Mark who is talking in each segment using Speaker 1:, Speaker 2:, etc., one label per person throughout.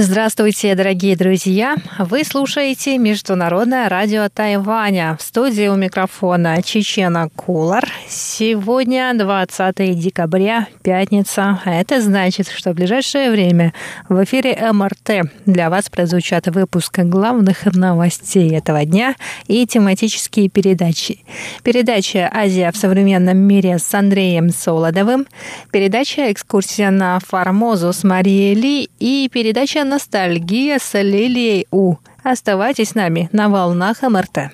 Speaker 1: Здравствуйте, дорогие друзья! Вы слушаете Международное радио Тайваня. В студии у микрофона Чечена Кулар. Сегодня 20 декабря, пятница. Это значит, что в ближайшее время в эфире МРТ для вас прозвучат выпуск главных новостей этого дня и тематические передачи. Передача «Азия в современном мире» с Андреем Солодовым, передача «Экскурсия на Формозу» с Марией Ли и передача «Ностальгия» с Лилией У. Оставайтесь с нами на волнах МРТ.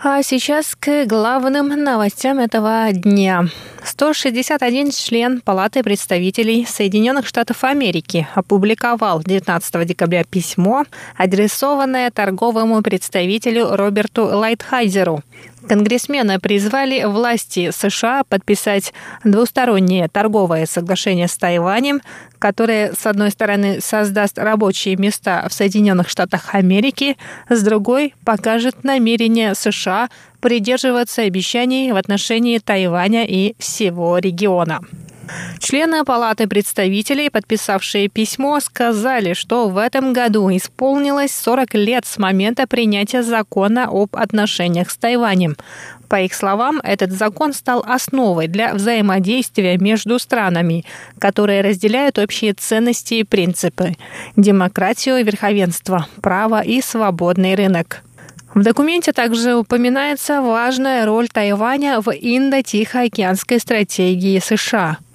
Speaker 1: А сейчас к главным новостям этого дня. 161 член Палаты представителей Соединенных Штатов Америки опубликовал 19 декабря письмо, адресованное торговому представителю Роберту Лайтхайзеру, Конгрессмены призвали власти США подписать двустороннее торговое соглашение с Тайванем, которое, с одной стороны, создаст рабочие места в Соединенных Штатах Америки, с другой покажет намерение США придерживаться обещаний в отношении Тайваня и всего региона. Члены Палаты представителей, подписавшие письмо, сказали, что в этом году исполнилось 40 лет с момента принятия закона об отношениях с Тайванем. По их словам, этот закон стал основой для взаимодействия между странами, которые разделяют общие ценности и принципы – демократию, верховенство, право и свободный рынок. В документе также упоминается важная роль Тайваня в Индо-Тихоокеанской стратегии США –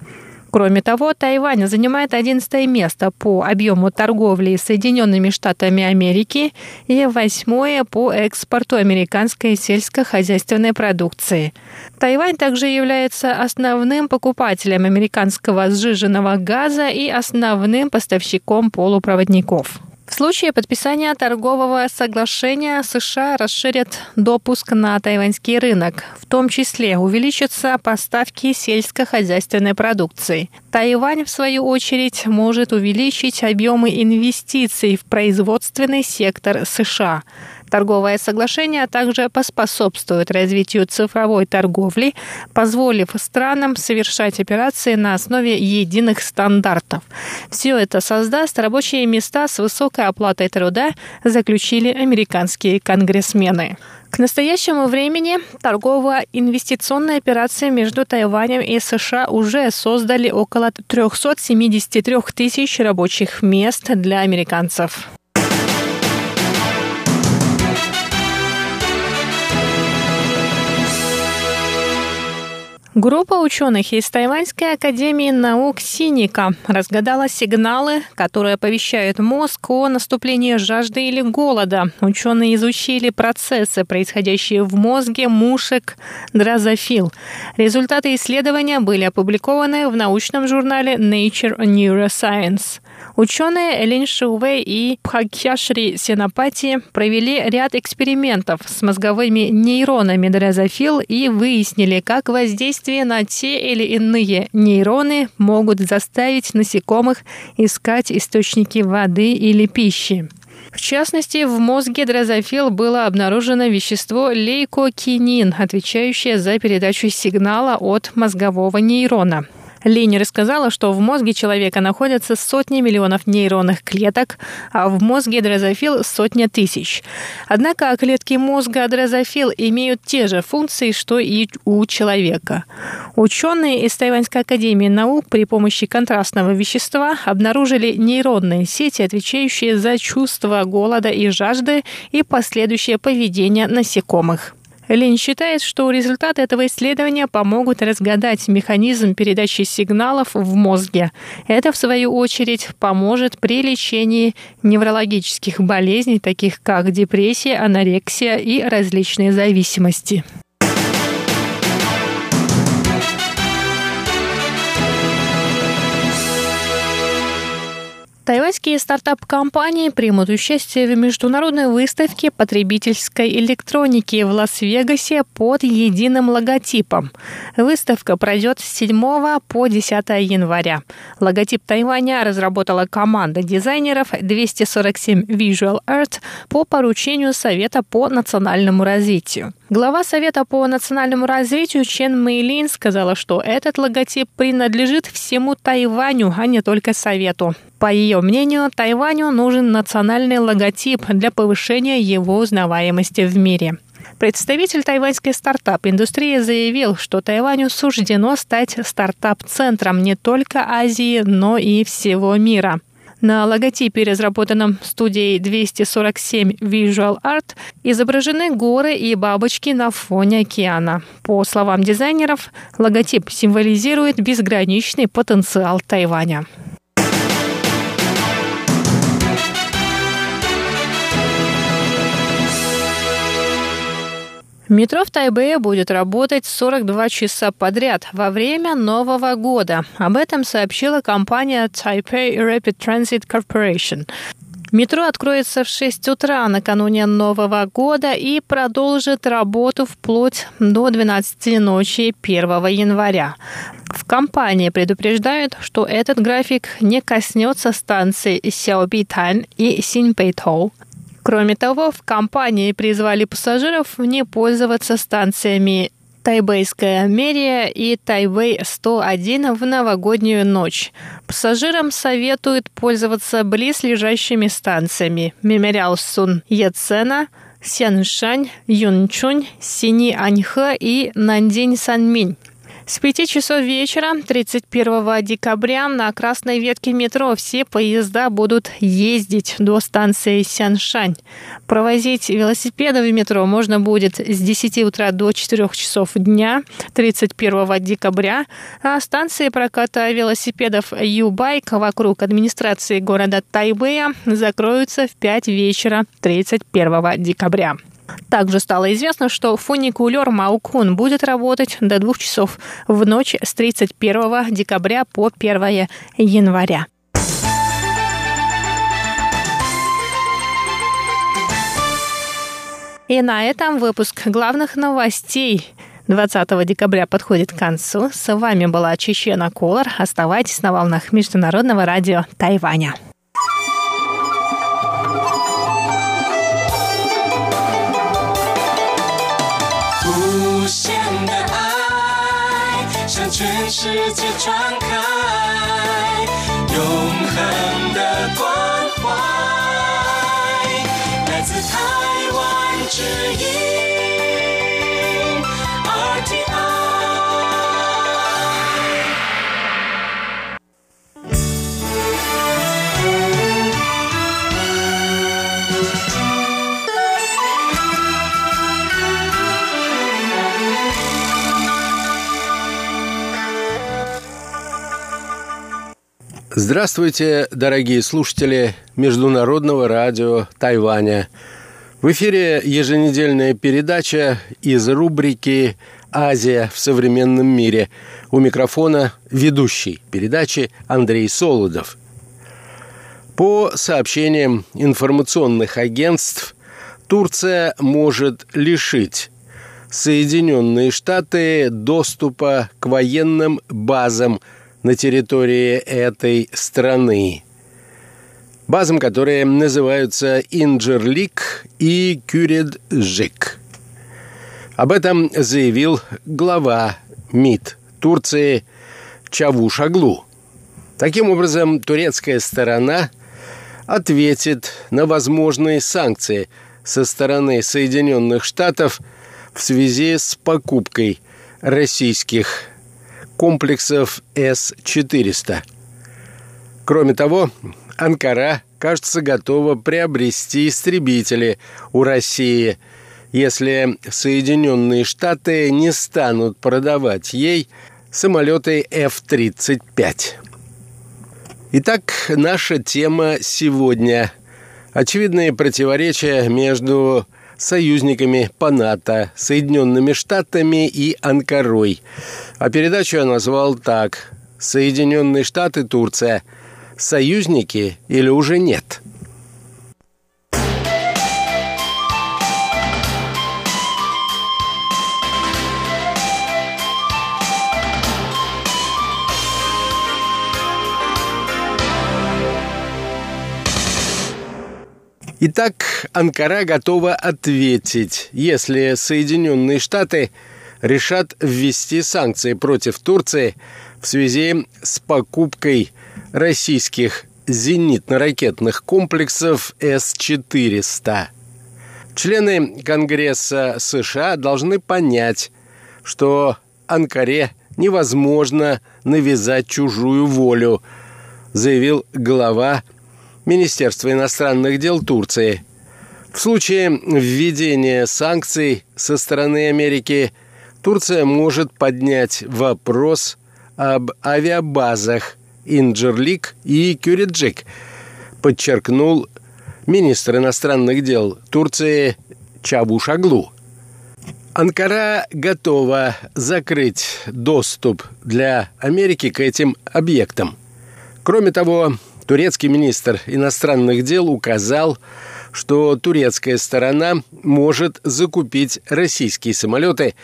Speaker 1: Кроме того, Тайвань занимает 11 место по объему торговли с Соединенными Штатами Америки и восьмое по экспорту американской сельскохозяйственной продукции. Тайвань также является основным покупателем американского сжиженного газа и основным поставщиком полупроводников. В случае подписания торгового соглашения США расширят допуск на тайваньский рынок, в том числе увеличатся поставки сельскохозяйственной продукции. Тайвань, в свою очередь, может увеличить объемы инвестиций в производственный сектор США. Торговое соглашение также поспособствует развитию цифровой торговли, позволив странам совершать операции на основе единых стандартов. Все это создаст рабочие места с высокой оплатой труда, заключили американские конгрессмены. К настоящему времени торгово-инвестиционные операции между Тайванем и США уже создали около 373 тысяч рабочих мест для американцев. Группа ученых из Тайваньской академии наук «Синика» разгадала сигналы, которые оповещают мозг о наступлении жажды или голода. Ученые изучили процессы, происходящие в мозге мушек дрозофил. Результаты исследования были опубликованы в научном журнале Nature Neuroscience. Ученые Лин Шиувей и Пхакьяшри Сенапати провели ряд экспериментов с мозговыми нейронами дрозофил и выяснили, как воздействие на те или иные нейроны могут заставить насекомых искать источники воды или пищи. В частности, в мозге дрозофил было обнаружено вещество лейкокинин, отвечающее за передачу сигнала от мозгового нейрона. Лени рассказала, что в мозге человека находятся сотни миллионов нейронных клеток, а в мозге дрозофил сотня тысяч. Однако клетки мозга дрозофил имеют те же функции, что и у человека. Ученые из Тайваньской академии наук при помощи контрастного вещества обнаружили нейронные сети, отвечающие за чувство голода и жажды и последующее поведение насекомых. Лин считает, что результаты этого исследования помогут разгадать механизм передачи сигналов в мозге. Это, в свою очередь, поможет при лечении неврологических болезней, таких как депрессия, анорексия и различные зависимости. Тайваньские стартап-компании примут участие в международной выставке потребительской электроники в Лас-Вегасе под единым логотипом. Выставка пройдет с 7 по 10 января. Логотип Тайваня разработала команда дизайнеров 247 Visual Art по поручению Совета по национальному развитию. Глава Совета по национальному развитию Чен Мэйлин сказала, что этот логотип принадлежит всему Тайваню, а не только Совету. По ее мнению, Тайваню нужен национальный логотип для повышения его узнаваемости в мире. Представитель тайваньской стартап-индустрии заявил, что Тайваню суждено стать стартап-центром не только Азии, но и всего мира. На логотипе, разработанном студией 247 Visual Art, изображены горы и бабочки на фоне океана. По словам дизайнеров, логотип символизирует безграничный потенциал Тайваня. Метро в Тайбэе будет работать 42 часа подряд во время Нового года. Об этом сообщила компания Taipei Rapid Transit Corporation. Метро откроется в 6 утра накануне Нового года и продолжит работу вплоть до 12 ночи 1 января. В компании предупреждают, что этот график не коснется станций Сяобитань и Синьпэйтоу. Кроме того, в компании призвали пассажиров не пользоваться станциями Тайбэйская мерия и Тайбэй-101 в новогоднюю ночь. Пассажирам советуют пользоваться близлежащими станциями Мемориал Сун Яцена, Сяншань, Юнчунь, Сини Аньхэ и Нандинь Санминь. С 5 часов вечера 31 декабря на красной ветке метро все поезда будут ездить до станции Сяншань. Провозить велосипеды в метро можно будет с 10 утра до 4 часов дня 31 декабря, а станции проката велосипедов Юбайк вокруг администрации города Тайбэя закроются в 5 вечера 31 декабря. Также стало известно, что фуникулер Маукун будет работать до двух часов в ночь с 31 декабря по 1 января. И на этом выпуск главных новостей 20 декабря подходит к концу. С вами была Чечена Колор. Оставайтесь на волнах Международного радио Тайваня. 无限的爱向全世界传开，永恒的关怀，来自台湾之音。
Speaker 2: Здравствуйте, дорогие слушатели Международного радио Тайваня. В эфире еженедельная передача из рубрики «Азия в современном мире». У микрофона ведущий передачи Андрей Солодов. По сообщениям информационных агентств, Турция может лишить Соединенные Штаты доступа к военным базам – на территории этой страны. Базам, которые называются Инджерлик и Кюреджик. Об этом заявил глава МИД Турции Чавушаглу. Таким образом, турецкая сторона ответит на возможные санкции со стороны Соединенных Штатов в связи с покупкой российских комплексов С-400. Кроме того, Анкара, кажется, готова приобрести истребители у России, если Соединенные Штаты не станут продавать ей самолеты F-35. Итак, наша тема сегодня. Очевидные противоречия между союзниками по НАТО, Соединенными Штатами и Анкарой. А передачу я назвал так «Соединенные Штаты, Турция. союзники или уже нет? Итак, Анкара готова ответить, если Соединенные Штаты решат ввести санкции против Турции в связи с покупкой российских зенитно-ракетных комплексов С-400. Члены Конгресса США должны понять, что Анкаре невозможно навязать чужую волю, заявил глава Министерства иностранных дел Турции. В случае введения санкций со стороны Америки Турция может поднять вопрос об авиабазах Инджерлик и Кюриджик, подчеркнул министр иностранных дел Турции Чабушаглу. Анкара готова закрыть доступ для Америки к этим объектам. Кроме того, Турецкий министр иностранных дел указал, что турецкая сторона может закупить российские самолеты,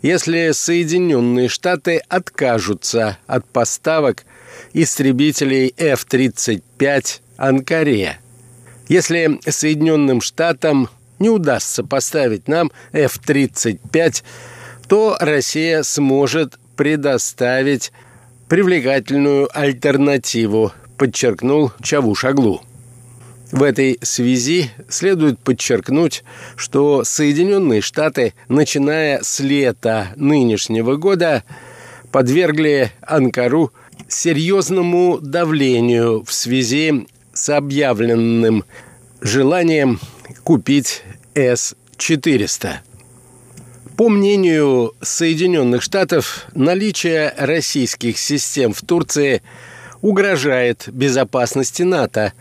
Speaker 2: если Соединенные Штаты откажутся от поставок истребителей F-35 Анкаре. Если Соединенным Штатам не удастся поставить нам F-35, то Россия сможет предоставить привлекательную альтернативу подчеркнул Чавушаглу. В этой связи следует подчеркнуть, что Соединенные Штаты, начиная с лета нынешнего года, подвергли Анкару серьезному давлению в связи с объявленным желанием купить С-400. По мнению Соединенных Штатов, наличие российских систем в Турции – угрожает безопасности НАТО.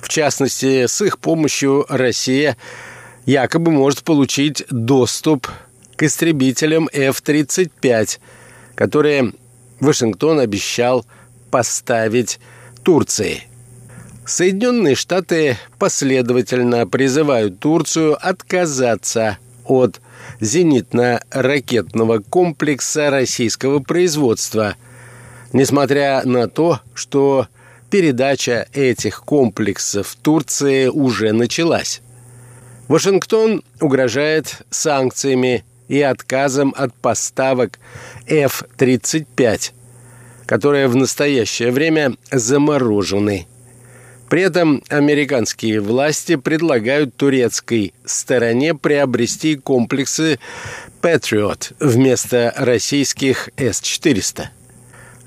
Speaker 2: В частности, с их помощью Россия якобы может получить доступ к истребителям F-35, которые Вашингтон обещал поставить Турции. Соединенные Штаты последовательно призывают Турцию отказаться от зенитно-ракетного комплекса российского производства – несмотря на то, что передача этих комплексов Турции уже началась. Вашингтон угрожает санкциями и отказом от поставок F-35, которые в настоящее время заморожены. При этом американские власти предлагают турецкой стороне приобрести комплексы Patriot вместо российских С-400.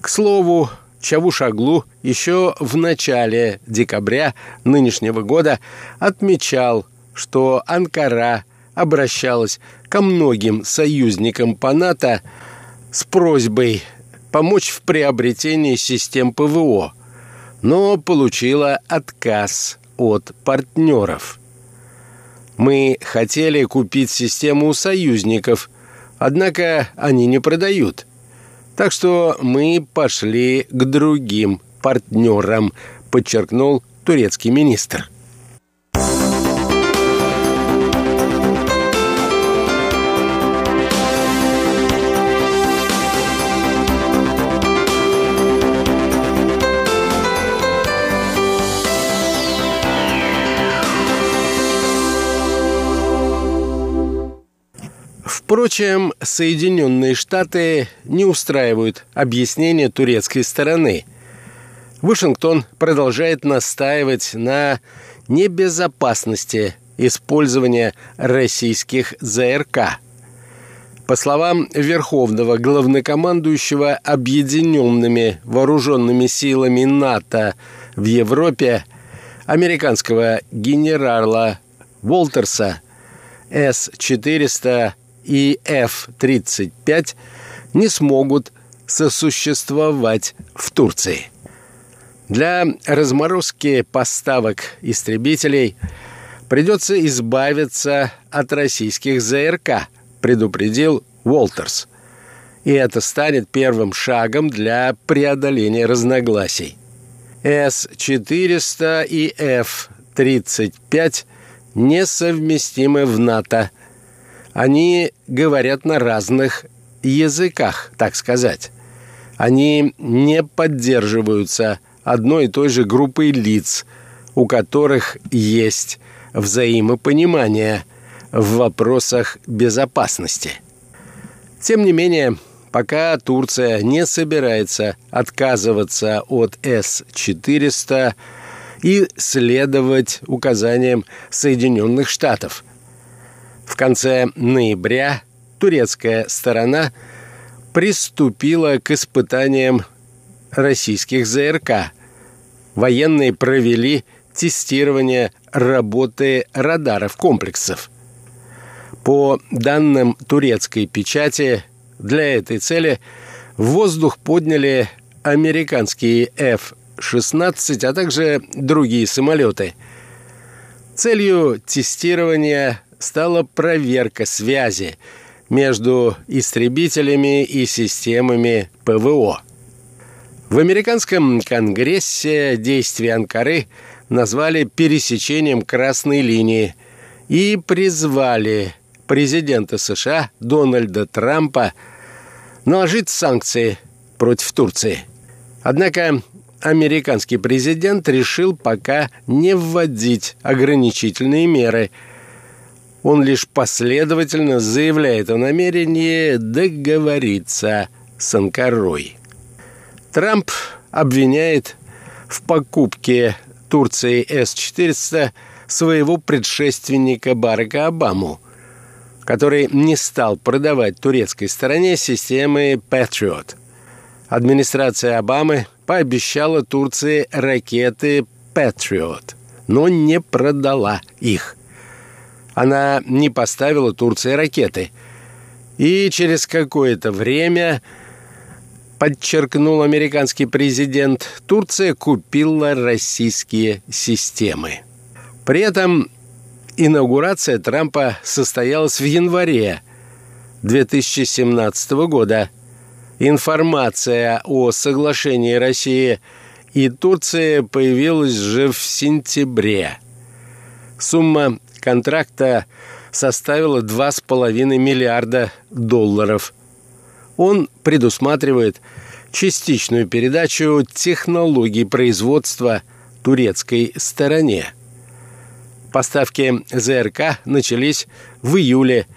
Speaker 2: К слову, Чавушаглу еще в начале декабря нынешнего года отмечал, что Анкара обращалась ко многим союзникам по НАТО с просьбой помочь в приобретении систем ПВО, но получила отказ от партнеров. Мы хотели купить систему у союзников, однако они не продают – так что мы пошли к другим партнерам, подчеркнул турецкий министр. Впрочем, Соединенные Штаты не устраивают объяснения турецкой стороны. Вашингтон продолжает настаивать на небезопасности использования российских ЗРК. По словам Верховного главнокомандующего Объединенными Вооруженными Силами НАТО в Европе, американского генерала Волтерса, С-400 и F-35 не смогут сосуществовать в Турции. Для разморозки поставок истребителей придется избавиться от российских ЗРК, предупредил Уолтерс. И это станет первым шагом для преодоления разногласий. С-400 и Ф-35 несовместимы в НАТО. Они говорят на разных языках, так сказать. Они не поддерживаются одной и той же группой лиц, у которых есть взаимопонимание в вопросах безопасности. Тем не менее, пока Турция не собирается отказываться от С-400 и следовать указаниям Соединенных Штатов. В конце ноября турецкая сторона приступила к испытаниям российских ЗРК. Военные провели тестирование работы радаров комплексов. По данным турецкой печати, для этой цели в воздух подняли американские F-16, а также другие самолеты. Целью тестирования стала проверка связи между истребителями и системами ПВО. В американском конгрессе действия Анкары назвали пересечением красной линии и призвали президента США Дональда Трампа наложить санкции против Турции. Однако американский президент решил пока не вводить ограничительные меры. Он лишь последовательно заявляет о намерении договориться с Анкарой. Трамп обвиняет в покупке Турции С-400 своего предшественника Барака Обаму, который не стал продавать турецкой стороне системы Patriot. Администрация Обамы пообещала Турции ракеты Patriot, но не продала их. Она не поставила Турции ракеты. И через какое-то время подчеркнул американский президент, Турция купила российские системы. При этом инаугурация Трампа состоялась в январе 2017 года. Информация о соглашении России и Турции появилась же в сентябре. Сумма контракта составила 2,5 миллиарда долларов – он предусматривает частичную передачу технологий производства турецкой стороне. Поставки ЗРК начались в июле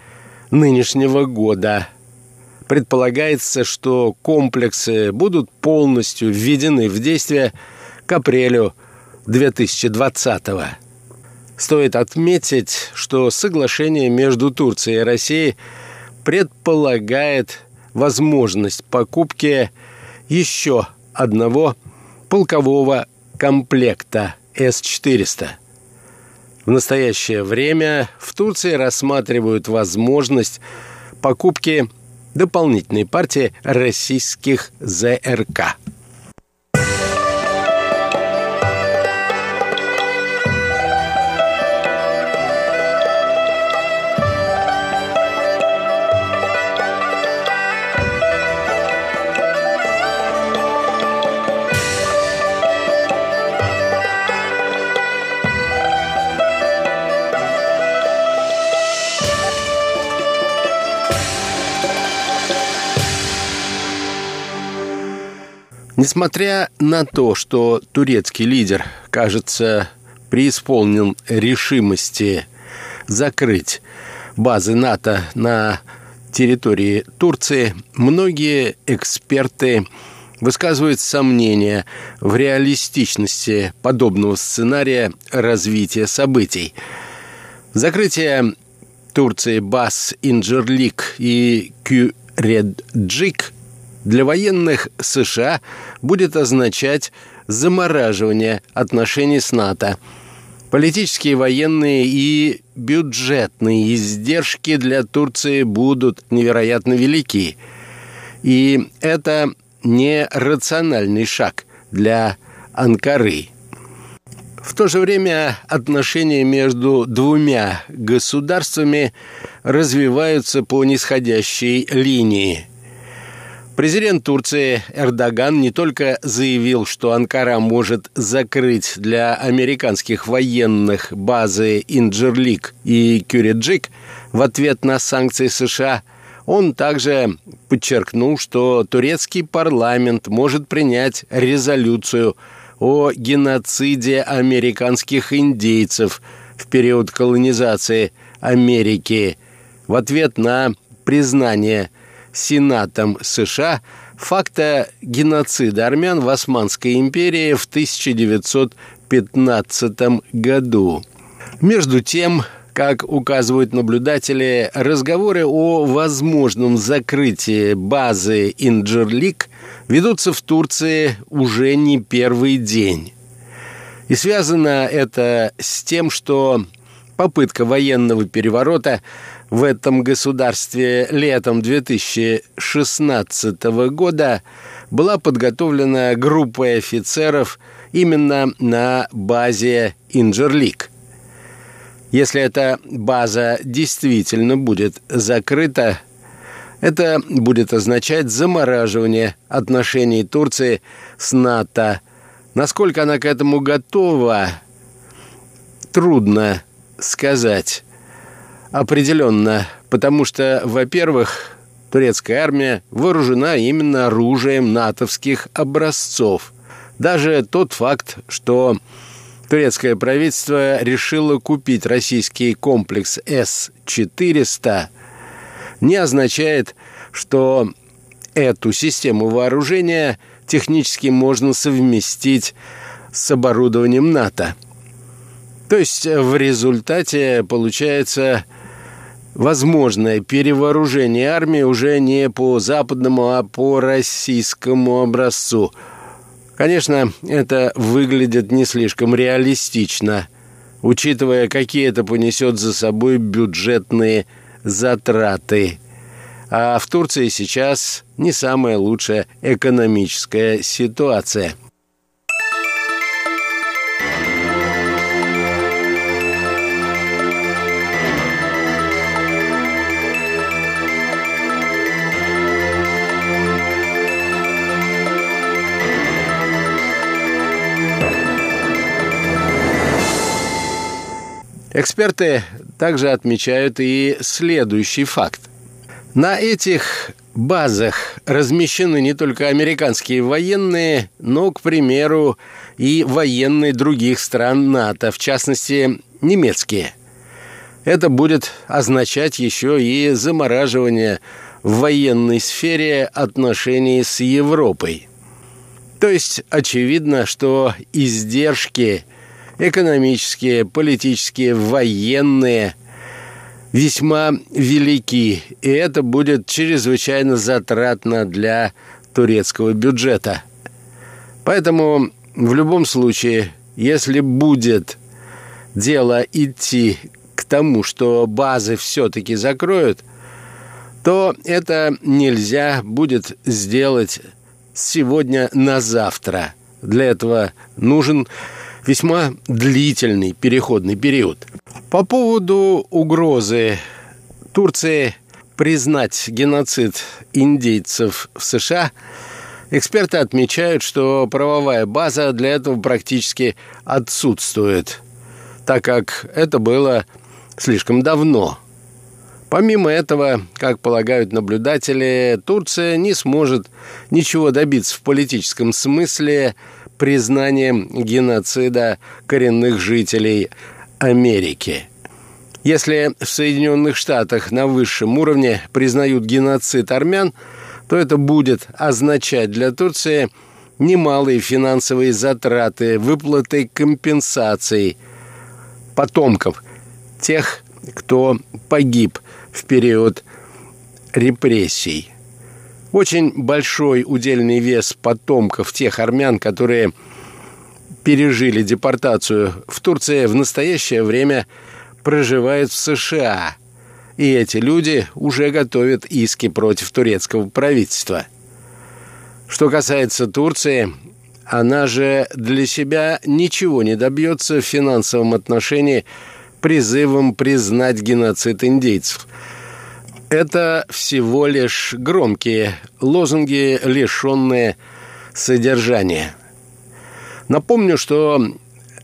Speaker 2: нынешнего года. Предполагается, что комплексы будут полностью введены в действие к апрелю 2020 года. Стоит отметить, что соглашение между Турцией и Россией предполагает возможность покупки еще одного полкового комплекта С-400. В настоящее время в Турции рассматривают возможность покупки дополнительной партии российских ЗРК. Несмотря на то, что турецкий лидер, кажется, преисполнен решимости закрыть базы НАТО на территории Турции, многие эксперты высказывают сомнения в реалистичности подобного сценария развития событий. Закрытие Турции баз Инджерлик и Кюреджик для военных США будет означать замораживание отношений с НАТО. Политические, военные и бюджетные издержки для Турции будут невероятно велики. И это не рациональный шаг для Анкары. В то же время отношения между двумя государствами развиваются по нисходящей линии – Президент Турции Эрдоган не только заявил, что Анкара может закрыть для американских военных базы Инджерлик и Кюриджик в ответ на санкции США, он также подчеркнул, что турецкий парламент может принять резолюцию о геноциде американских индейцев в период колонизации Америки. В ответ на признание Сенатом США факта геноцида армян в Османской империи в 1915 году. Между тем, как указывают наблюдатели, разговоры о возможном закрытии базы Инджерлик ведутся в Турции уже не первый день. И связано это с тем, что попытка военного переворота в этом государстве летом 2016 года была подготовлена группой офицеров именно на базе Инджерлик. Если эта база действительно будет закрыта, это будет означать замораживание отношений Турции с НАТО. Насколько она к этому готова, трудно сказать определенно, потому что, во-первых, турецкая армия вооружена именно оружием натовских образцов. Даже тот факт, что турецкое правительство решило купить российский комплекс С-400, не означает, что эту систему вооружения технически можно совместить с оборудованием НАТО. То есть в результате получается возможное перевооружение армии уже не по западному, а по российскому образцу. Конечно, это выглядит не слишком реалистично, учитывая, какие это понесет за собой бюджетные затраты. А в Турции сейчас не самая лучшая экономическая ситуация – Эксперты также отмечают и следующий факт. На этих базах размещены не только американские военные, но, к примеру, и военные других стран НАТО, в частности, немецкие. Это будет означать еще и замораживание в военной сфере отношений с Европой. То есть очевидно, что издержки – экономические, политические, военные весьма велики, и это будет чрезвычайно затратно для турецкого бюджета. Поэтому в любом случае, если будет дело идти к тому, что базы все-таки закроют, то это нельзя будет сделать сегодня на завтра. Для этого нужен весьма длительный переходный период. По поводу угрозы Турции признать геноцид индейцев в США, эксперты отмечают, что правовая база для этого практически отсутствует, так как это было слишком давно. Помимо этого, как полагают наблюдатели, Турция не сможет ничего добиться в политическом смысле признанием геноцида коренных жителей Америки. Если в Соединенных Штатах на высшем уровне признают геноцид армян, то это будет означать для Турции немалые финансовые затраты, выплаты компенсаций потомков тех, кто погиб в период репрессий очень большой удельный вес потомков тех армян, которые пережили депортацию в Турции, в настоящее время проживает в США. И эти люди уже готовят иски против турецкого правительства. Что касается Турции, она же для себя ничего не добьется в финансовом отношении призывом признать геноцид индейцев – Это всего лишь громкие лозунги, лишенные содержания. Напомню, что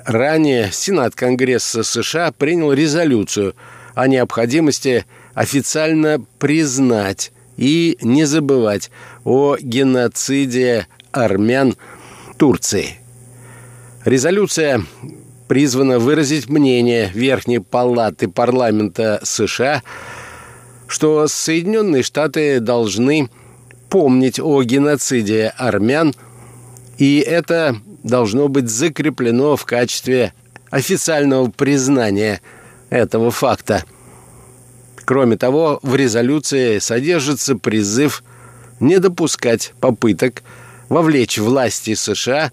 Speaker 2: ранее Сенат Конгресса США принял резолюцию о необходимости официально признать и не забывать о геноциде армян Турции. Резолюция призвана выразить мнение Верхней Палаты парламента США, что Соединенные Штаты должны помнить о геноциде армян, и это должно быть закреплено в качестве официального признания этого факта. Кроме того, в резолюции содержится призыв не допускать попыток вовлечь власти США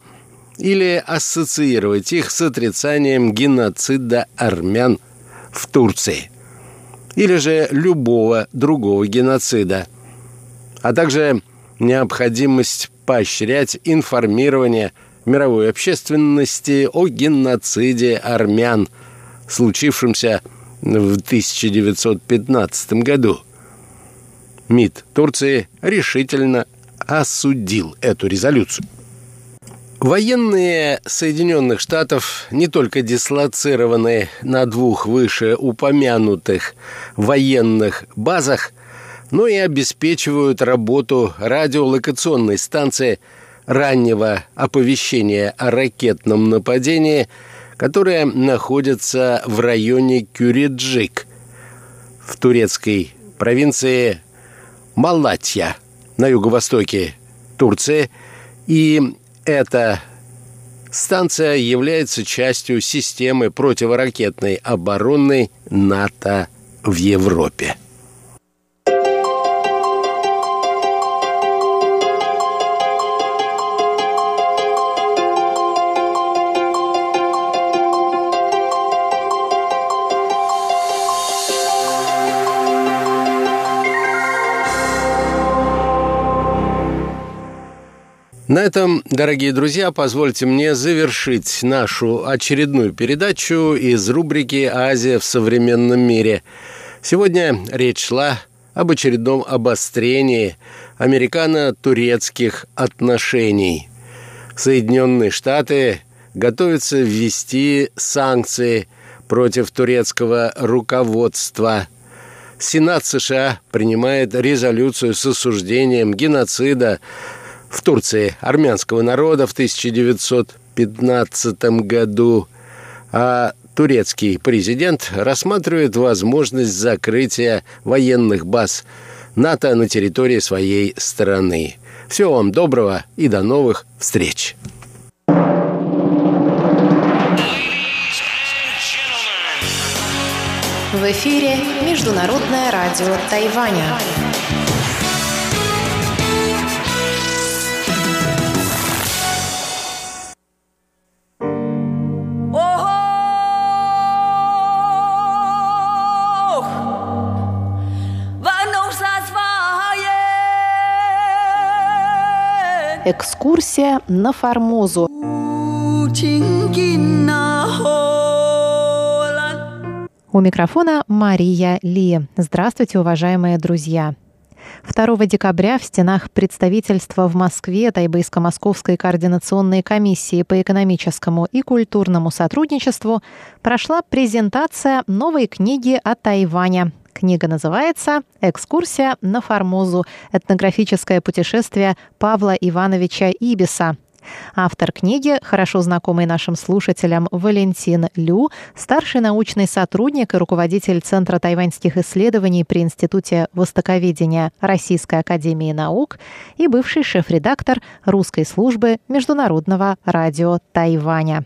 Speaker 2: или ассоциировать их с отрицанием геноцида армян в Турции или же любого другого геноцида, а также необходимость поощрять информирование мировой общественности о геноциде армян, случившемся в 1915 году. МИД Турции решительно осудил эту резолюцию. Военные Соединенных Штатов не только дислоцированы на двух вышеупомянутых военных базах, но и обеспечивают работу радиолокационной станции раннего оповещения о ракетном нападении, которая находится в районе Кюриджик в турецкой провинции Малатья – на юго-востоке Турции, и эта станция является частью системы противоракетной обороны НАТО в Европе. На этом, дорогие друзья, позвольте мне завершить нашу очередную передачу из рубрики «Азия в современном мире». Сегодня речь шла об очередном обострении американо-турецких отношений. Соединенные Штаты готовятся ввести санкции против турецкого руководства. Сенат США принимает резолюцию с осуждением геноцида в Турции армянского народа в 1915 году, а турецкий президент рассматривает возможность закрытия военных баз НАТО на территории своей страны. Всего вам доброго и до новых встреч!
Speaker 3: В эфире Международное радио Тайваня. Экскурсия на Формозу. У микрофона Мария Ли. Здравствуйте, уважаемые друзья. 2 декабря в стенах представительства в Москве Тайбейско-Московской координационной комиссии по экономическому и культурному сотрудничеству прошла презентация новой книги о Тайване Книга называется «Экскурсия на Формозу. Этнографическое путешествие Павла Ивановича Ибиса». Автор книги, хорошо знакомый нашим слушателям Валентин Лю, старший научный сотрудник и руководитель Центра тайваньских исследований при Институте Востоковедения Российской Академии Наук и бывший шеф-редактор русской службы Международного радио Тайваня.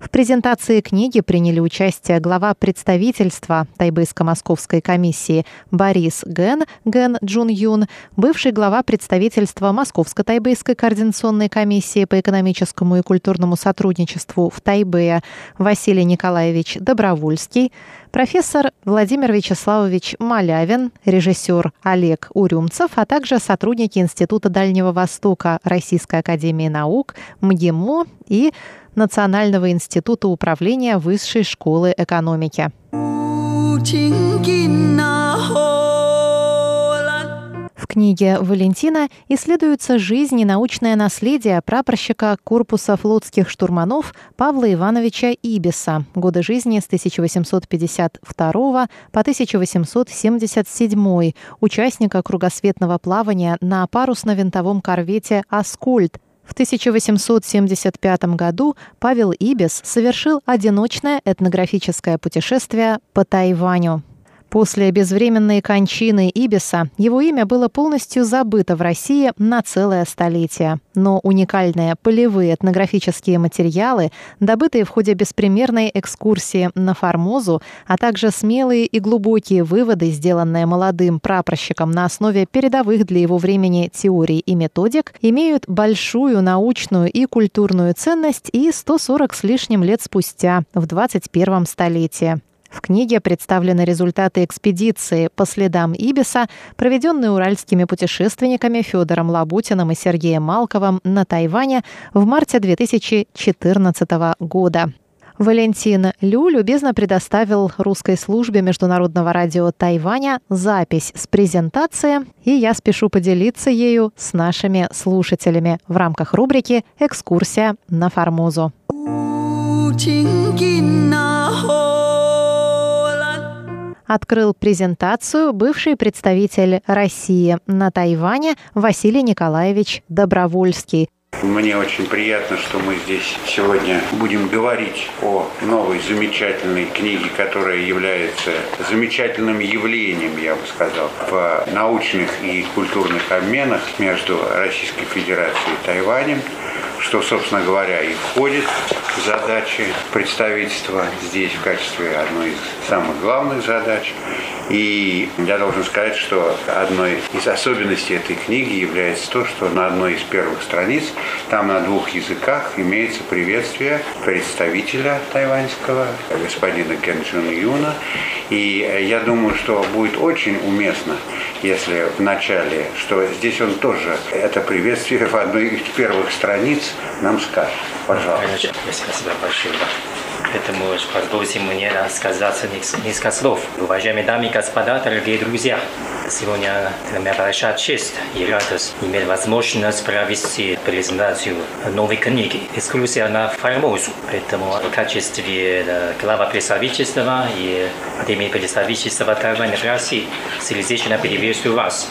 Speaker 3: В презентации книги приняли участие глава представительства Тайбейско-Московской комиссии Борис Ген, Ген Джун Юн, бывший глава представительства Московско-Тайбейской координационной комиссии по экономическому и культурному сотрудничеству в Тайбэе Василий Николаевич Добровольский, профессор Владимир Вячеславович Малявин, режиссер Олег Урюмцев, а также сотрудники Института Дальнего Востока Российской Академии Наук, МГИМО и Национального института управления Высшей школы экономики. Книге Валентина исследуется жизнь и научное наследие прапорщика корпуса флотских штурманов Павла Ивановича Ибиса, годы жизни с 1852 по 1877, участника кругосветного плавания на парусно-винтовом корвете «Аскольд», в 1875 году Павел Ибис совершил одиночное этнографическое путешествие по Тайваню. После безвременной кончины Ибиса его имя было полностью забыто в России на целое столетие. Но уникальные полевые этнографические материалы, добытые в ходе беспримерной экскурсии на Формозу, а также смелые и глубокие выводы, сделанные молодым прапорщиком на основе передовых для его времени теорий и методик, имеют большую научную и культурную ценность и 140 с лишним лет спустя, в 21 столетии. В книге представлены результаты экспедиции по следам Ибиса, проведенной уральскими путешественниками Федором Лабутиным и Сергеем Малковым на Тайване в марте 2014 года. Валентин Лю любезно предоставил русской службе Международного радио Тайваня запись с презентации, и я спешу поделиться ею с нашими слушателями в рамках рубрики «Экскурсия на Формозу». Открыл презентацию бывший представитель России на Тайване Василий Николаевич Добровольский.
Speaker 4: Мне очень приятно, что мы здесь сегодня будем говорить о новой замечательной книге, которая является замечательным явлением, я бы сказал, в научных и культурных обменах между Российской Федерацией и Тайванем что, собственно говоря, и входит в задачи представительства здесь в качестве одной из самых главных задач. И я должен сказать, что одной из особенностей этой книги является то, что на одной из первых страниц, там на двух языках имеется приветствие представителя тайваньского, господина Кенджин Юна. И я думаю, что будет очень уместно, если в начале, что здесь он тоже это приветствие в одной из первых страниц нам скажет. Пожалуйста.
Speaker 5: Спасибо большое. Поэтому позвольте мне рассказать несколько слов. Уважаемые дамы и господа, дорогие друзья, сегодня для меня большая честь и радость иметь возможность провести презентацию новой книги «Экскурсия на Формозу». Поэтому в качестве глава представительства и Академии представительства Тайваня в России сердечно приветствую вас.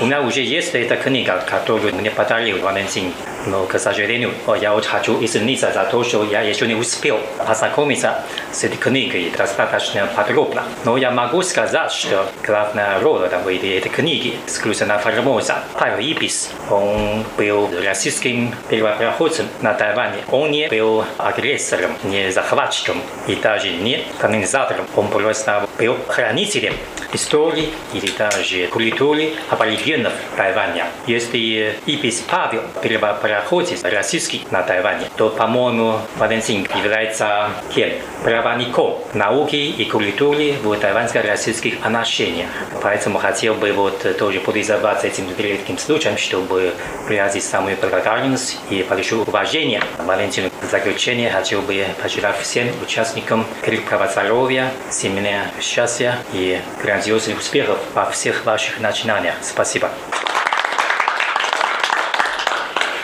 Speaker 5: У меня уже есть эта книга, которую мне подарил Валентин но, к сожалению, я очень хочу извиниться за то, что я еще не успел познакомиться с этой книгой достаточно подробно. Но я могу сказать, что главная роль в этой книге исключена Формоза. Павел Ибис, он был российским первопроходцем на Тайване. Он не был агрессором, не захватчиком и даже не колонизатором. Он просто был хранителем истории или даже культуры аборигенов Тайваня. Если Ибис Павел первопроходец пароходе российский на Тайване, то, по-моему, Валентин является тем правоником науки и культуры в тайваньско-российских отношениях. Поэтому хотел бы вот тоже пользоваться этим редким случаем, чтобы выразить самую благодарность и большое уважение Валентину. В заключение хотел бы пожелать всем участникам крепкого здоровья, семейного счастья и грандиозных успехов во всех ваших начинаниях. Спасибо.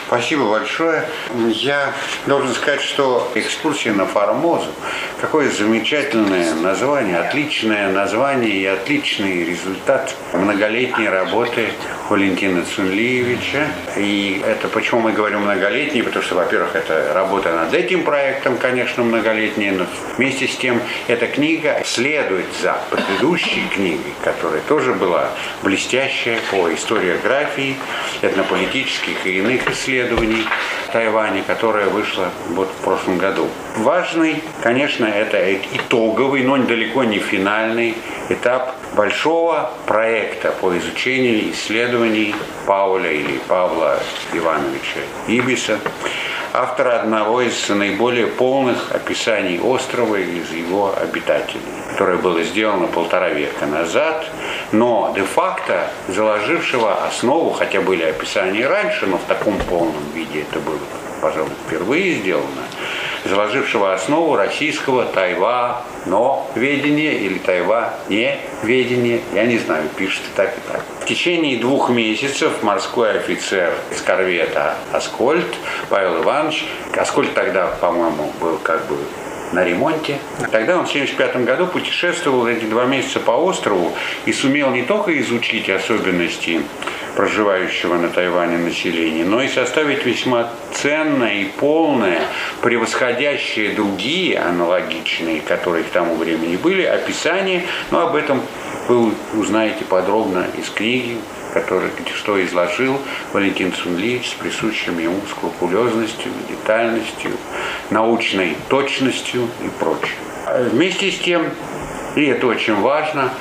Speaker 4: Спасибо большое. Я должен сказать, что экскурсия на Формозу, какое замечательное название, отличное название и отличный результат многолетней работы Валентина Цунлиевича. И это почему мы говорим многолетний, потому что, во-первых, это работа над этим проектом, конечно, многолетняя, но вместе с тем эта книга следует за предыдущей книгой, которая тоже была блестящая по историографии, этнополитических и иных исследований Тайваня, которая вышла вот в прошлом году. Важный, конечно, это итоговый, но далеко не финальный этап большого проекта по изучению исследований Пауля или Павла Ивановича Ибиса, автора одного из наиболее полных описаний острова из его обитателей, которое было сделано полтора века назад, но де-факто заложившего основу, хотя были описания раньше, но в таком полном виде это было, пожалуй, впервые сделано, заложившего основу российского Тайва, но ведения или Тайва не ведения, я не знаю, пишет и так и так. В течение двух месяцев морской офицер из корвета Аскольд, Павел Иванович, Аскольд тогда, по-моему, был как бы на ремонте. Тогда он в 1975 году путешествовал эти два месяца по острову и сумел не только изучить особенности проживающего на Тайване населения, но и составить весьма ценное и полное, превосходящее другие аналогичные, которые к тому времени были, описание, но об этом вы узнаете подробно из книги, который, что изложил Валентин Цунли с присущим ему скрупулезностью, детальностью, научной точностью и прочее. Вместе с тем, и это очень важно,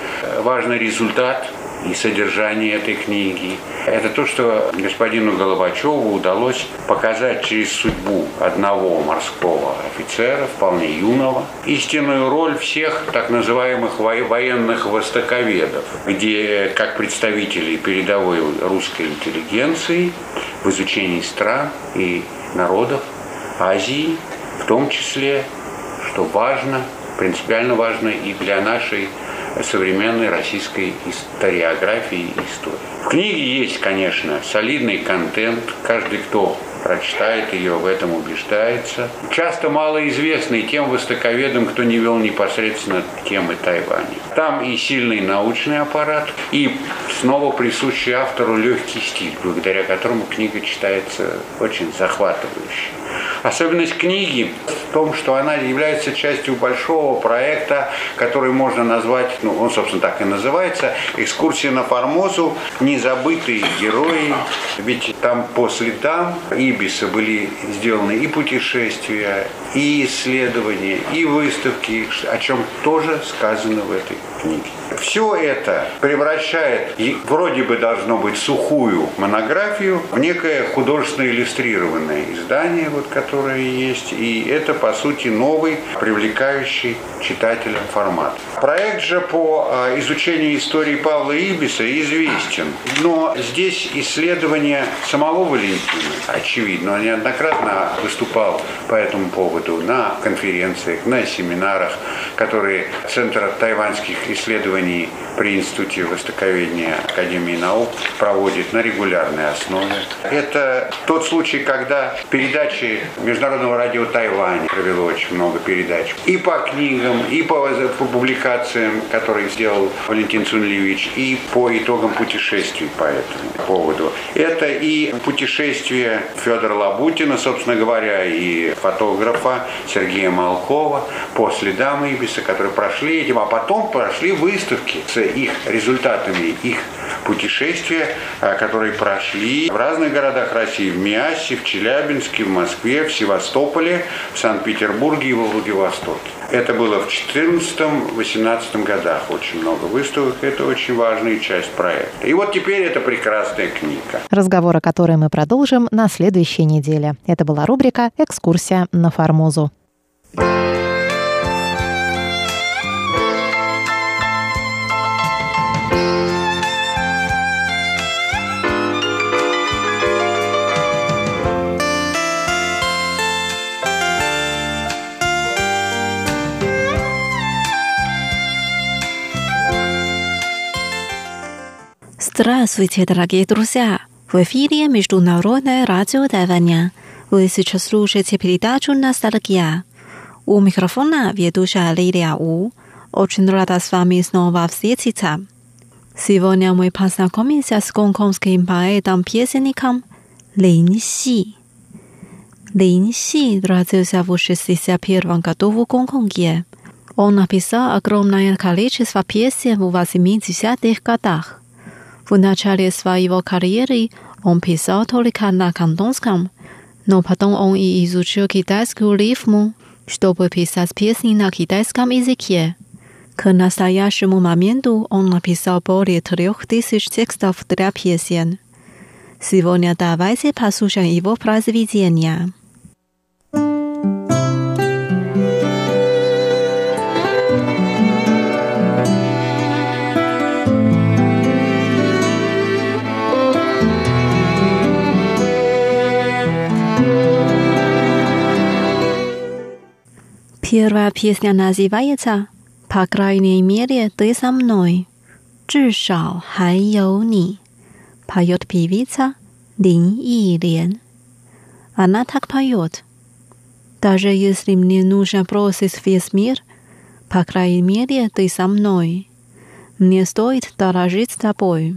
Speaker 4: важный результат и содержание этой книги. Это то, что господину Головачеву удалось показать через судьбу одного морского офицера, вполне юного, истинную роль всех так называемых военных востоковедов, где как представители передовой русской интеллигенции в изучении стран и народов Азии, в том числе, что важно, принципиально важно и для нашей современной российской историографии и истории. В книге есть, конечно, солидный контент. Каждый, кто прочитает ее, в этом убеждается. Часто малоизвестный тем востоковедам, кто не вел непосредственно темы Тайваня. Там и сильный научный аппарат, и снова присущий автору легкий стиль, благодаря которому книга читается очень захватывающе. Особенность книги в том, что она является частью большого проекта, который можно назвать, ну, он, собственно, так и называется, «Экскурсия на Формозу. Незабытые герои». Ведь там по следам Ибиса были сделаны и путешествия, и исследования, и выставки, о чем тоже сказано в этой книге. Все это превращает, вроде бы должно быть сухую монографию, в некое художественно иллюстрированное издание, вот, которое есть. И это, по сути, новый, привлекающий читателя формат. Проект же по а, изучению истории Павла Ибиса известен. Но здесь исследование самого Валентина, очевидно, он неоднократно выступал по этому поводу на конференциях, на семинарах, которые Центр тайваньских исследований при Институте Востоковедения Академии наук проводит на регулярной основе. Это тот случай, когда передачи Международного радио Тайвань провело очень много передач. И по книгам, и по, по публикациям, которые сделал Валентин Цунлевич, и по итогам путешествий по этому поводу. Это и путешествие Федора Лабутина, собственно говоря, и фотографа Сергея Малкова по следам Ибиса, которые прошли этим, а потом прошли выставки с их результатами их путешествия, э, которые прошли в разных городах России, в Миасе, в Челябинске, в Москве, в Севастополе, в Санкт-Петербурге и в Владивостоке. Это было в 2014-2018 годах очень много выставок. Это очень важная часть проекта. И вот теперь это прекрасная книга.
Speaker 3: Разговор, о котором мы продолжим на следующей неделе. Это была рубрика «Экскурсия на Формозу».
Speaker 6: Здравствуйте, дорогие друзья! В эфире Международное радио Тайваня. Вы сейчас слушаете передачу «Ностальгия». У микрофона ведущая Лилия У. Очень рада с вами снова встретиться. Сегодня мы познакомимся с гонконгским поэтом-песенником Лин Си. Лин Си родился в 61 году в Гонконге. Он написал огромное количество песен в 80-х годах. В начале своего карьеры он писал только на кантонском, но потом он и изучил китайскую рифму, чтобы писать песни на китайском языке. К настоящему моменту он написал более трех тысяч текстов для песен. Сегодня давайте послушаем его произведения.
Speaker 7: Первая песня называется «По крайней мере, ты со мной». «Чжишао хай йоу ни», поет певица Лин И Лен. Она так поет. Даже если мне нужно бросить весь мир, по крайней мере, ты со мной. Мне стоит дорожить тобой.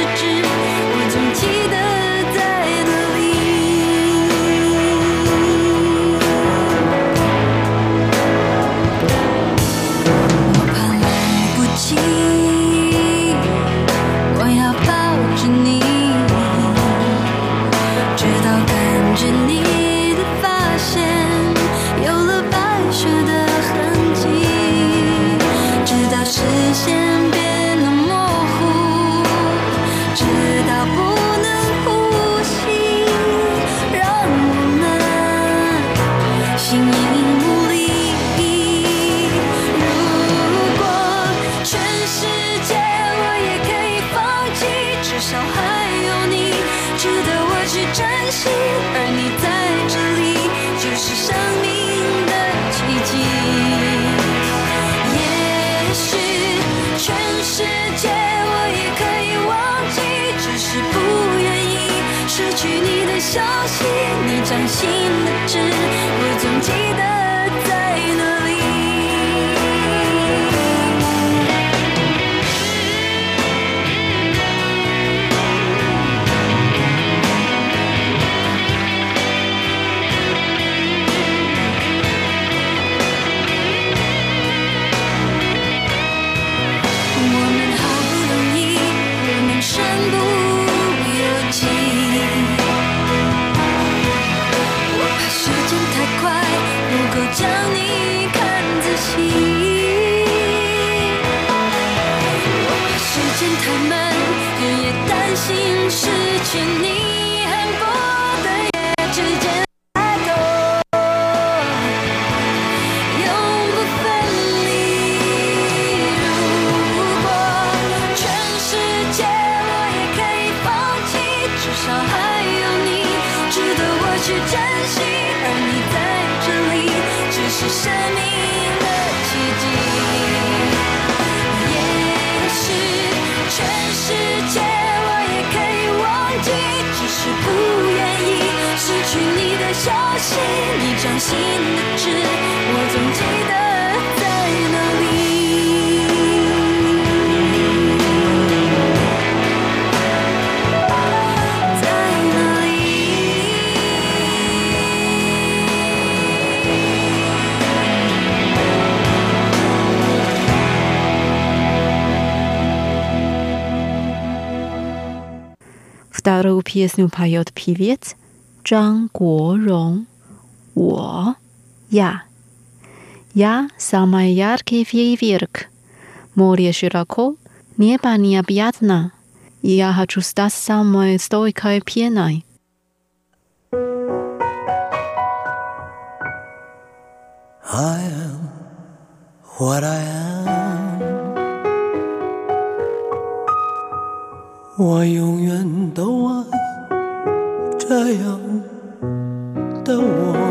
Speaker 7: я. Я самый яркий фейерверк. Море широко, небо необъятно, и я хочу стать самой стойкой пеной.
Speaker 8: I am what I am， 我永远都爱这样的我。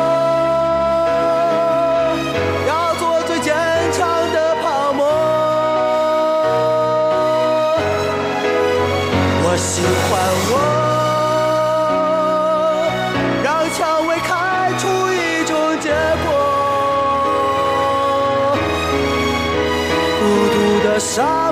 Speaker 8: 喜欢我，让蔷薇开出一种结果。孤独的沙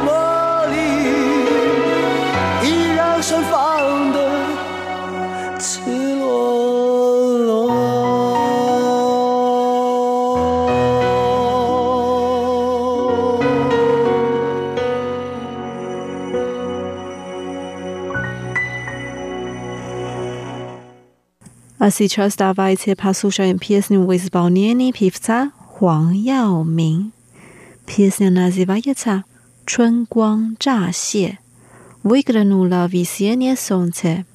Speaker 7: А сейчас давайте послушаем песню в исполнении певца Хуang Яомин. Песня называется «Чун Гуанг Жа Се». Выглянуло весеннее солнце.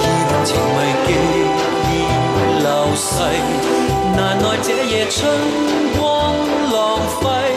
Speaker 8: 烟情迷迹，已流逝，难耐这夜春光浪费。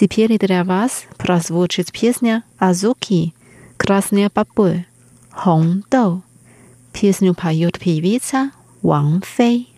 Speaker 7: Теперь для вас прозвучит песня «Азуки» «Красные бобы» «Хонг Песню поет певица Ван Фэй.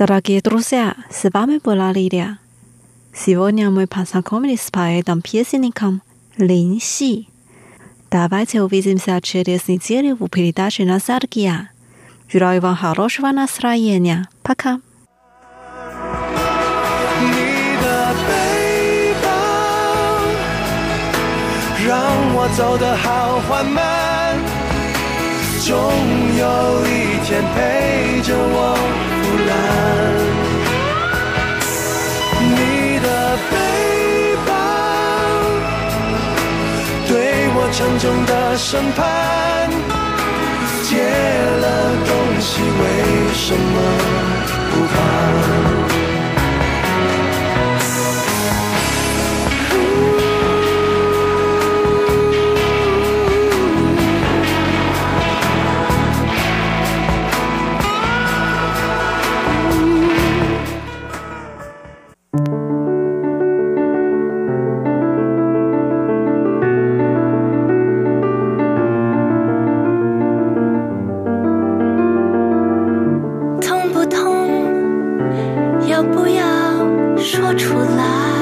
Speaker 6: Дорогие друзья, с вами была Лилия. Сегодня мы познакомились с поэтом-песенником Лин Си. Давайте увидимся через неделю в передаче «Ностальгия». Желаю вам хорошего настроения. Пока.
Speaker 8: 你的背包让我走得好缓慢，总有一天陪着我腐烂。 你的背包对我沉重的审判，借了东西为什么不还？
Speaker 7: 要不要说出来？